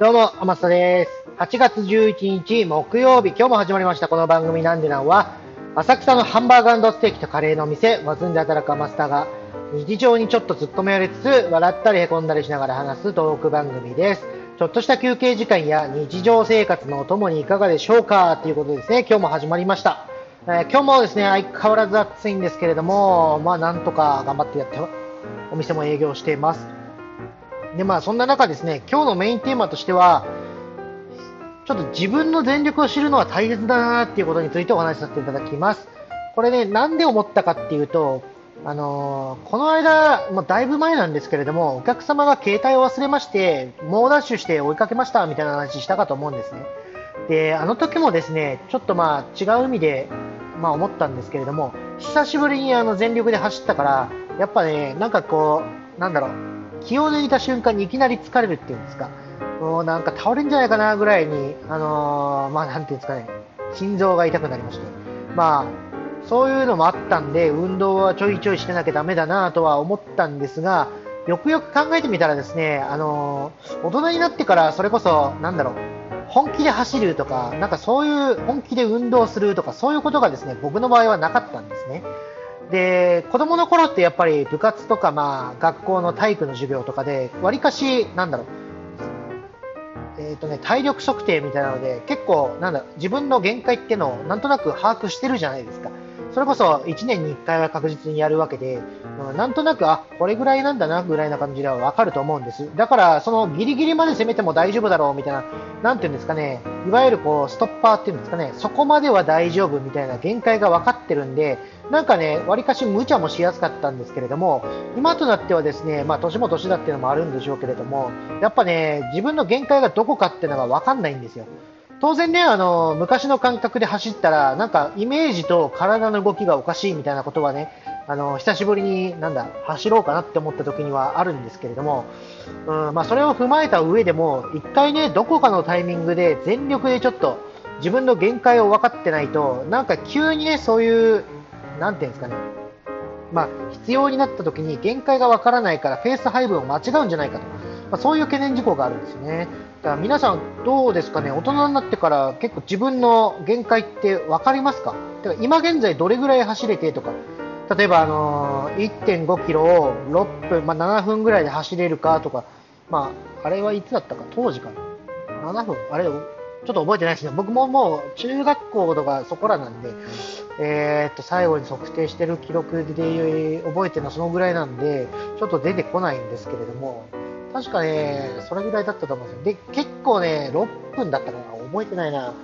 どうも、天下です。8月11日木曜日、今日も始まりましたこの番組なんでなんは、浅草のハンバーガーステーキとカレーの店、ワズンで働くマスタが、日常にちょっと突っ込められつつ、笑ったりへこんだりしながら話すトーク番組です。ちょっとした休憩時間や日常生活のお供にいかがでしょうか？ということですね、今日も始まりました。えー今日もですね、相変わらず暑いんですけれども、まあなんとか頑張ってやって、お店も営業しています。で、まあそんな中ですね、今日のメインテーマとしては、ちょっと自分の全力を知るのは大切だなっていうことについてお話しさせていただきます。これね、なんで思ったかっていうと、あのーこの間、もうだいぶ前なんですけれども、お客様が携帯を忘れまして、猛ダッシュして追いかけましたみたいな話したかと思うんですね。で、あの時もですね、ちょっとまあ違う意味で、まあ思ったんですけれども、久しぶりにあの全力で走ったから、やっぱね、なんかこう、なんだろう、気を抜いた瞬間にいきなり疲れるっていうんですか、もうなんか倒れるんじゃないかなぐらいに、あのーまあなんていうんですかね、心臓が痛くなりまして、まあ、そういうのもあったんで、運動はちょいちょいしてなきゃダメだなとは思ったんですが、よくよく考えてみたらですね、あのー大人になってからそれこそ、なんだろう、本気で走るとか、なんかそういう本気で運動するとか、そういうことがですね、僕の場合はなかったんですね。で、子供の頃ってやっぱり部活とか、まあ、学校の体育の授業とかで、わりかし、なんだろう、えーとね、体力測定みたいなので、結構、なんだ自分の限界っていうのをなんとなく把握してるじゃないですか。それこそ1年に1回は確実にやるわけで、うんなんとなく、あ、これぐらいなんだな、ぐらいな感じではわかると思うんです。だから、そのギリギリまで攻めても大丈夫だろう、みたいな、なんていうんですかね、いわゆるこう、ストッパーっていうんですかね、そこまでは大丈夫みたいな限界が分かってるんで、なんかね、わりかし無茶もしやすかったんですけれども、今となってはですね、まあ、年も年だっていうのもあるんでしょうけれども、やっぱね、自分の限界がどこかっていうのが分かんないんですよ。当然ね、あの、昔の感覚で走ったら、なんかイメージと体の動きがおかしいみたいなことはね、あの、久しぶりになんだ、走ろうかなって思った時にはあるんですけれども、うん、まあそれを踏まえた上でも、一回ね、どこかのタイミングで全力でちょっと自分の限界を分かってないと、なんか急にね、そういう、なんていうんですかね、まあ、必要になった時に限界がわからないからペース配分を間違うんじゃないかと、まあ、そういう懸念事項があるんですね。だから皆さんどうですかね、大人になってから結構自分の限界って分かりますか？てから今現在どれぐらい走れてとか、例えば、あのー1.5キロを6分、まあ、7分ぐらいで走れるかとか、まあ、あれはいつだったか、当時かな。7分あれ、ちょっと覚えてないですね。僕ももう中学校とかそこらなんで、えーっと、最後に測定してる記録で覚えてるのはそのぐらいなんで、ちょっと出てこないんですけれども、確かね、それぐらいだったと思うんですよ。で、結構ね、6分だったかな、覚えてないな。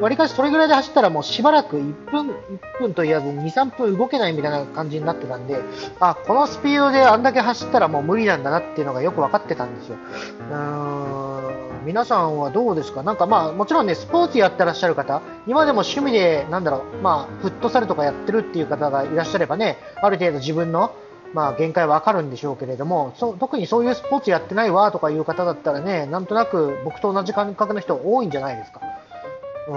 わりかしそれぐらいで走ったらもうしばらく1分、1分と言わず2、3分動けないみたいな感じになってたんで、あ、このスピードであんだけ走ったらもう無理なんだなっていうのがよく分かってたんですよ。うーん、皆さんはどうですか？なんかまあもちろんね、スポーツやってらっしゃる方、今でも趣味で、なんだろう、まあフットサルとかやってるっていう方がいらっしゃればね、ある程度自分のまあ、限界はわかるんでしょうけれども、そ特にそういうスポーツやってないわとかいう方だったらね、なんとなく僕と同じ感覚の人多いんじゃないですか。う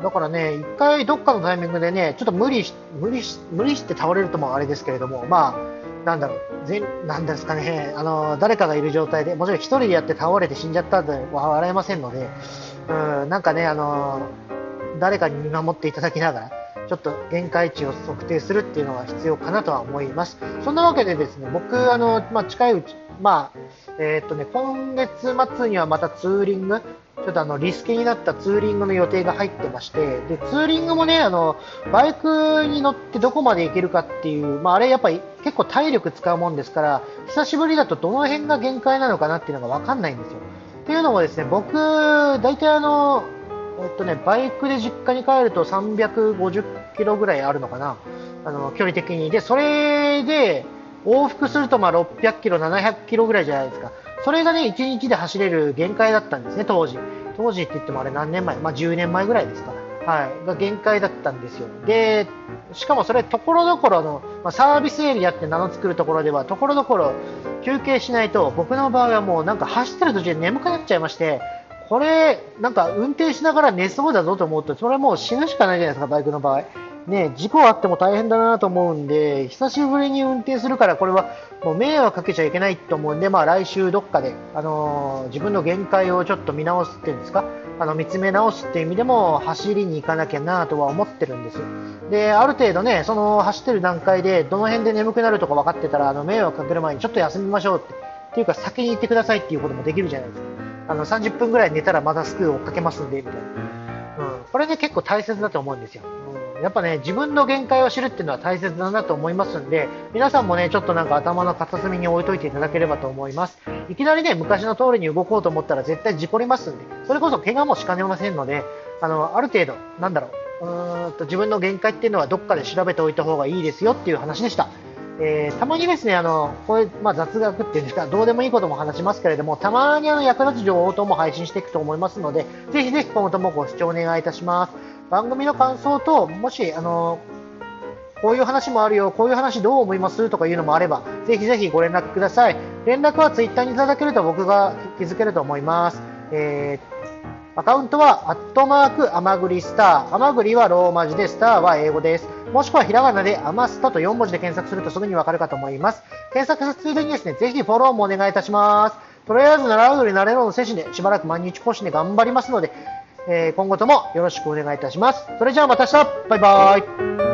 ん、だからね、一回どっかのタイミングでね、ちょっと無理し、無理し、無理して倒れるともあれですけれども、まあ、なんだろう、全、なんですかね、あの、誰かがいる状態で、もちろん一人でやって倒れて死んじゃったんでは笑えませんので、うん、なんかね、あの、誰かに見守っていただきながら、ちょっと限界値を測定するっていうのが必要かなとは思います。そんなわけでですね、僕、あの、まあ、近いうち、まあ、えーっとね、今月末にはまたツーリング、ちょっとあの、リスケになったツーリングの予定が入ってまして、で、ツーリングもね、あの、バイクに乗ってどこまで行けるかっていう、まあ、あれやっぱり結構体力使うもんですから、久しぶりだとどの辺が限界なのかなっていうのがわかんないんですよ。っていうのもですね、僕、大体あの、えっとね、バイクで実家に帰ると350キロぐらいあるのかな、あの距離的に。で、それで往復するとまあ600キロ、700キロぐらいじゃないですか。それがね、1日で走れる限界だったんですね、当時。当時って言ってもあれ何年前？まあ10年前ぐらいですか。はい。が限界だったんですよ。で、しかもそれ、ところどころの、まあ、サービスエリアって名の作るところでは、ところどころ休憩しないと、僕の場合はもうなんか走ってる途中で眠くなっちゃいまして、これ、なんか運転しながら寝そうだぞと思うと、それはもう死ぬしかないじゃないですか、バイクの場合。ね、事故あっても大変だなと思うんで、久しぶりに運転するから、これはもう迷惑かけちゃいけないと思うんで、まあ来週どっかで、あのー、自分の限界をちょっと見直すっていうんですか、あの見つめ直すっていう意味でも走りに行かなきゃなとは思ってるんですよ。で、ある程度ね、その走ってる段階でどの辺で眠くなるとか分かってたら、あの迷惑かける前にちょっと休みましょうって、っていうか先に行ってくださいっていうこともできるじゃないですか。あの30分ぐらい寝たらまたすぐ追っかけますんで、みたいな。うん、これね結構大切だと思うんですよ。うんやっぱね、自分の限界を知るっていうのは大切だなと思いますんで、皆さんもね、ちょっとなんか頭の片隅に置いといていただければと思います。いきなりね、昔の通りに動こうと思ったら絶対事故りますんで、それこそ怪我もしかねませんので、あの、ある程度、なんだろう、うーんと自分の限界っていうのはどっかで調べておいた方がいいですよっていう話でした。えー、たまにですね、あの、こういう、まあ、雑学っていうんですか、どうでもいいことも話しますけれども、たまにあの役立つ情報等も配信していくと思いますので、ぜひぜひ今後ともご視聴お願いいたします。番組の感想と、もし、あの、こういう話もあるよ、こういう話どう思いますとかいうのもあれば、ぜひぜひご連絡ください。連絡はツイッターにいただけると僕が気づけると思います。えー、アカウントは、アットマーク、アマグリスター。アマグリはローマ字で、スターは英語です。もしくはひらがなで、アマスタと4文字で検索するとすぐにわかるかと思います。検索するついでにですね、ぜひフォローもお願いいたします。とりあえず、習うより慣れろの精神で、しばらく毎日更新で頑張りますので、えー、今後ともよろしくお願いいたします。それじゃあまた明日バイバイ